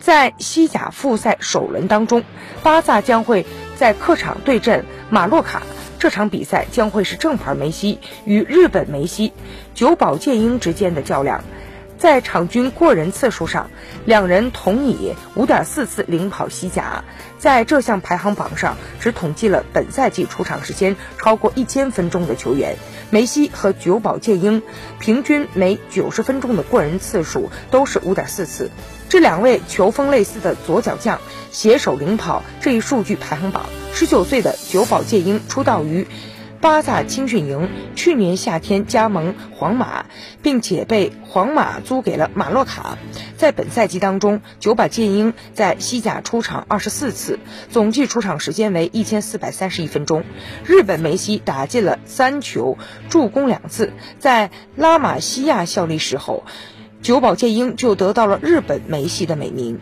在西甲复赛首轮当中，巴萨将会在客场对阵马洛卡。这场比赛将会是正牌梅西与日本梅西久保建英之间的较量。在场均过人次数上，两人同以五点四次领跑西甲。在这项排行榜上，只统计了本赛季出场时间超过一千分钟的球员。梅西和久保建英平均每九十分钟的过人次数都是五点四次。这两位球风类似的左脚将携手领跑这一数据排行榜。十九岁的久保建英出道于。巴萨青训营去年夏天加盟皇马，并且被皇马租给了马洛卡。在本赛季当中，九保剑英在西甲出场二十四次，总计出场时间为一千四百三十一分钟。日本梅西打进了三球，助攻两次。在拉玛西亚效力时候，九保剑英就得到了日本梅西的美名。